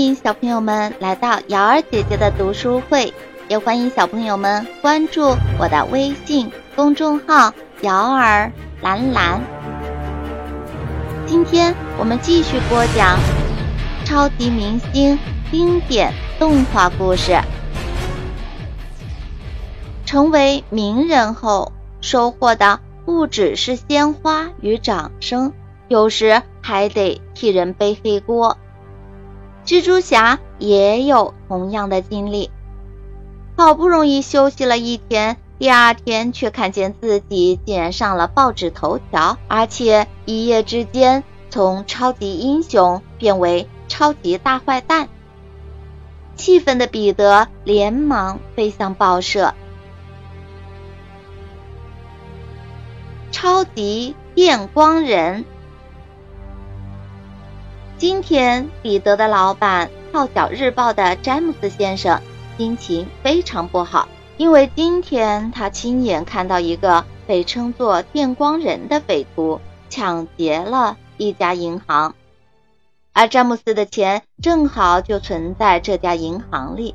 欢迎小朋友们来到瑶儿姐姐的读书会，也欢迎小朋友们关注我的微信公众号“瑶儿蓝蓝”。今天我们继续播讲超级明星经典动画故事。成为名人后，收获的不只是鲜花与掌声，有时还得替人背黑锅。蜘蛛侠也有同样的经历，好不容易休息了一天，第二天却看见自己竟然上了报纸头条，而且一夜之间从超级英雄变为超级大坏蛋。气愤的彼得连忙飞向报社。超级电光人。今天，彼得的老板《号角日报》的詹姆斯先生心情非常不好，因为今天他亲眼看到一个被称作“电光人”的匪徒抢劫了一家银行，而詹姆斯的钱正好就存在这家银行里。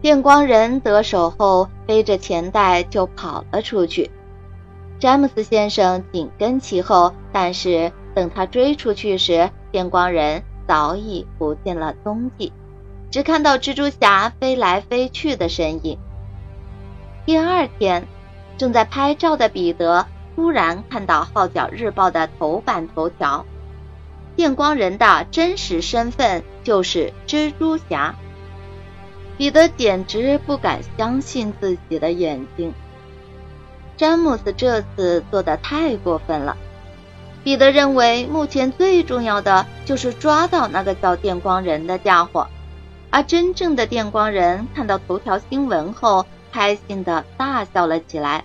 电光人得手后，背着钱袋就跑了出去，詹姆斯先生紧跟其后，但是等他追出去时，电光人早已不见了踪迹，只看到蜘蛛侠飞来飞去的身影。第二天，正在拍照的彼得突然看到《号角日报》的头版头条：电光人的真实身份就是蜘蛛侠。彼得简直不敢相信自己的眼睛，詹姆斯这次做的太过分了。彼得认为，目前最重要的就是抓到那个叫电光人的家伙。而真正的电光人看到头条新闻后，开心的大笑了起来。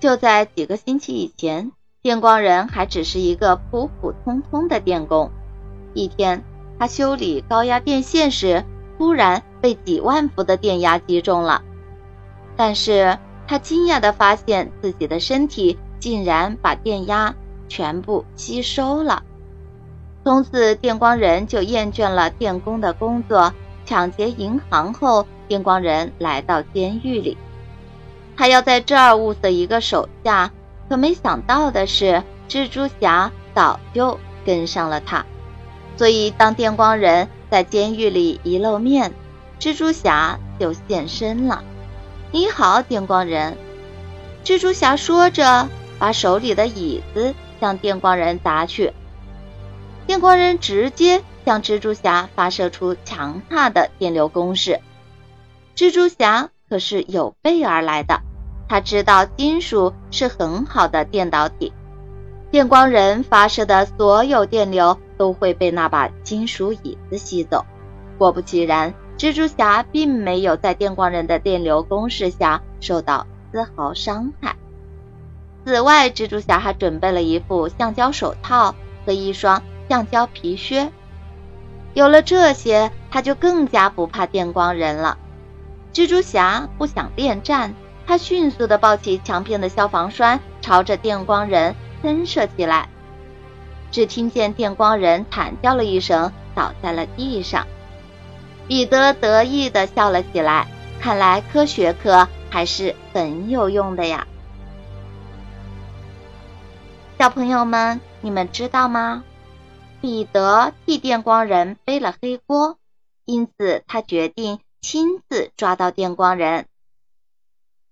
就在几个星期以前，电光人还只是一个普普通通的电工。一天，他修理高压电线时，突然被几万伏的电压击中了。但是他惊讶的发现，自己的身体竟然把电压。全部吸收了。从此，电光人就厌倦了电工的工作。抢劫银行后，电光人来到监狱里，他要在这儿物色一个手下。可没想到的是，蜘蛛侠早就跟上了他。所以，当电光人在监狱里一露面，蜘蛛侠就现身了。“你好，电光人。”蜘蛛侠说着，把手里的椅子。向电光人砸去，电光人直接向蜘蛛侠发射出强大的电流攻势。蜘蛛侠可是有备而来的，他知道金属是很好的电导体，电光人发射的所有电流都会被那把金属椅子吸走。果不其然，蜘蛛侠并没有在电光人的电流攻势下受到丝毫伤害。此外，蜘蛛侠还准备了一副橡胶手套和一双橡胶皮靴。有了这些，他就更加不怕电光人了。蜘蛛侠不想恋战，他迅速地抱起墙边的消防栓，朝着电光人喷射起来。只听见电光人惨叫了一声，倒在了地上。彼得得意地笑了起来，看来科学课还是很有用的呀。小朋友们，你们知道吗？彼得替电光人背了黑锅，因此他决定亲自抓到电光人。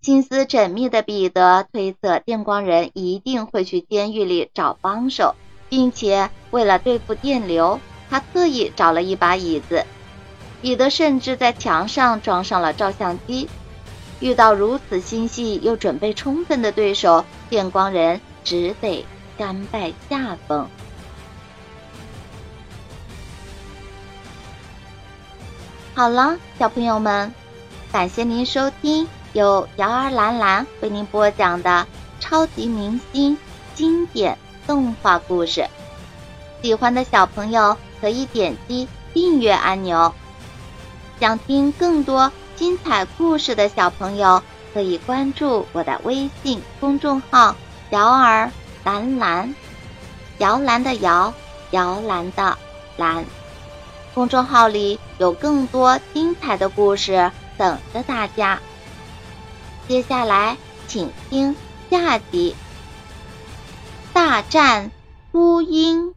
心思缜密的彼得推测，电光人一定会去监狱里找帮手，并且为了对付电流，他特意找了一把椅子。彼得甚至在墙上装上了照相机。遇到如此心细又准备充分的对手，电光人只得。甘拜下风。好了，小朋友们，感谢您收听由瑶儿兰兰为您播讲的超级明星经典动画故事。喜欢的小朋友可以点击订阅按钮。想听更多精彩故事的小朋友可以关注我的微信公众号“瑶儿”。蓝蓝，摇篮的摇，摇篮的蓝。公众号里有更多精彩的故事等着大家。接下来，请听下集《大战秃鹰》。